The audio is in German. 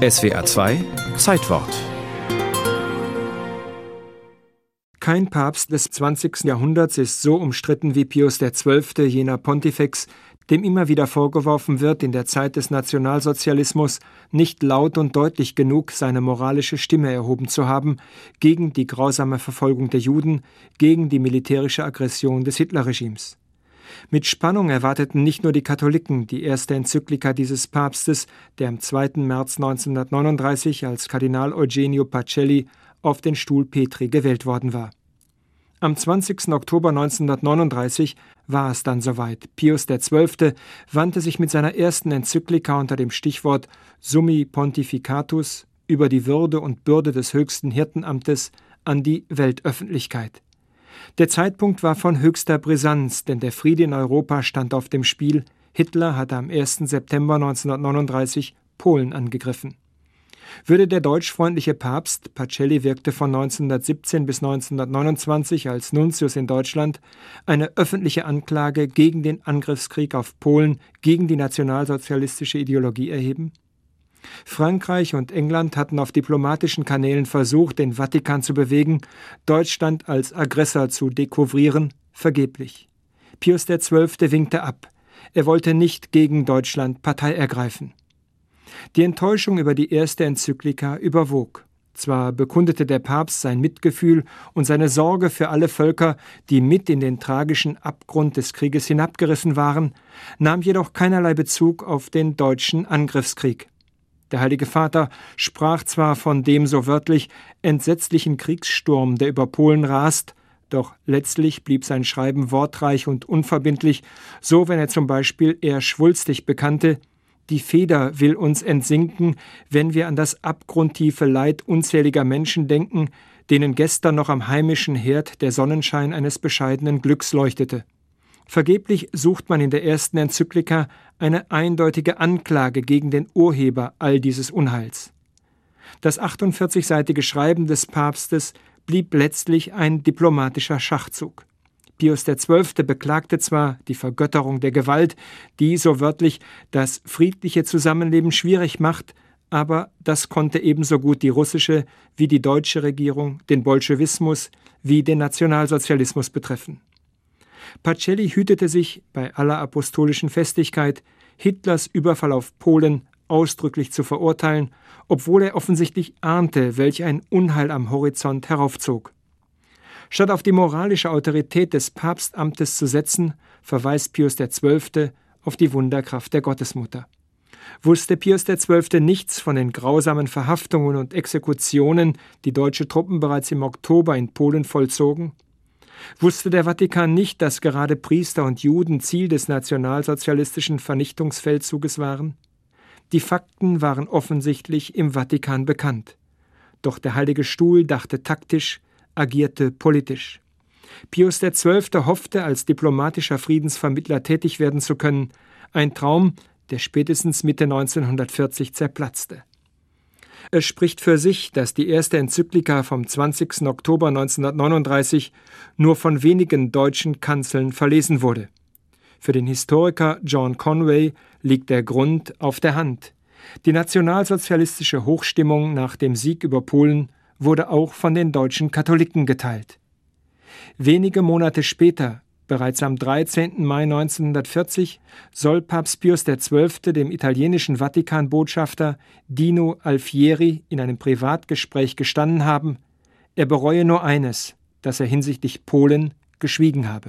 SWA 2 Zeitwort Kein Papst des 20. Jahrhunderts ist so umstritten wie Pius XII., jener Pontifex, dem immer wieder vorgeworfen wird, in der Zeit des Nationalsozialismus nicht laut und deutlich genug seine moralische Stimme erhoben zu haben gegen die grausame Verfolgung der Juden, gegen die militärische Aggression des Hitlerregimes. Mit Spannung erwarteten nicht nur die Katholiken die erste Enzyklika dieses Papstes, der am 2. März 1939 als Kardinal Eugenio Pacelli auf den Stuhl Petri gewählt worden war. Am 20. Oktober 1939 war es dann soweit. Pius XII. wandte sich mit seiner ersten Enzyklika unter dem Stichwort Summi Pontificatus über die Würde und Bürde des höchsten Hirtenamtes an die Weltöffentlichkeit. Der Zeitpunkt war von höchster Brisanz, denn der Friede in Europa stand auf dem Spiel. Hitler hatte am 1. September 1939 Polen angegriffen. Würde der deutschfreundliche Papst, Pacelli wirkte von 1917 bis 1929 als Nuntius in Deutschland, eine öffentliche Anklage gegen den Angriffskrieg auf Polen, gegen die nationalsozialistische Ideologie erheben? Frankreich und England hatten auf diplomatischen Kanälen versucht, den Vatikan zu bewegen, Deutschland als Aggressor zu dekouvrieren, vergeblich. Pius XII. winkte ab. Er wollte nicht gegen Deutschland Partei ergreifen. Die Enttäuschung über die erste Enzyklika überwog. Zwar bekundete der Papst sein Mitgefühl und seine Sorge für alle Völker, die mit in den tragischen Abgrund des Krieges hinabgerissen waren, nahm jedoch keinerlei Bezug auf den deutschen Angriffskrieg. Der Heilige Vater sprach zwar von dem so wörtlich entsetzlichen Kriegssturm, der über Polen rast, doch letztlich blieb sein Schreiben wortreich und unverbindlich, so wenn er zum Beispiel eher schwulstig bekannte, die Feder will uns entsinken, wenn wir an das abgrundtiefe Leid unzähliger Menschen denken, denen gestern noch am heimischen Herd der Sonnenschein eines bescheidenen Glücks leuchtete. Vergeblich sucht man in der ersten Enzyklika eine eindeutige Anklage gegen den Urheber all dieses Unheils. Das 48-seitige Schreiben des Papstes blieb letztlich ein diplomatischer Schachzug. Pius XII. beklagte zwar die Vergötterung der Gewalt, die so wörtlich das friedliche Zusammenleben schwierig macht, aber das konnte ebenso gut die russische wie die deutsche Regierung, den Bolschewismus wie den Nationalsozialismus betreffen. Pacelli hütete sich bei aller apostolischen Festigkeit, Hitlers Überfall auf Polen ausdrücklich zu verurteilen, obwohl er offensichtlich ahnte, welch ein Unheil am Horizont heraufzog. Statt auf die moralische Autorität des Papstamtes zu setzen, verweist Pius XII. auf die Wunderkraft der Gottesmutter. Wusste Pius XII. nichts von den grausamen Verhaftungen und Exekutionen, die deutsche Truppen bereits im Oktober in Polen vollzogen? Wusste der Vatikan nicht, dass gerade Priester und Juden Ziel des nationalsozialistischen Vernichtungsfeldzuges waren? Die Fakten waren offensichtlich im Vatikan bekannt. Doch der Heilige Stuhl dachte taktisch, agierte politisch. Pius XII. hoffte, als diplomatischer Friedensvermittler tätig werden zu können, ein Traum, der spätestens Mitte 1940 zerplatzte. Es spricht für sich, dass die erste Enzyklika vom 20. Oktober 1939 nur von wenigen deutschen Kanzeln verlesen wurde. Für den Historiker John Conway liegt der Grund auf der Hand. Die nationalsozialistische Hochstimmung nach dem Sieg über Polen wurde auch von den deutschen Katholiken geteilt. Wenige Monate später Bereits am 13. Mai 1940 soll Papst Pius XII. dem italienischen Vatikanbotschafter Dino Alfieri in einem Privatgespräch gestanden haben, er bereue nur eines, dass er hinsichtlich Polen geschwiegen habe.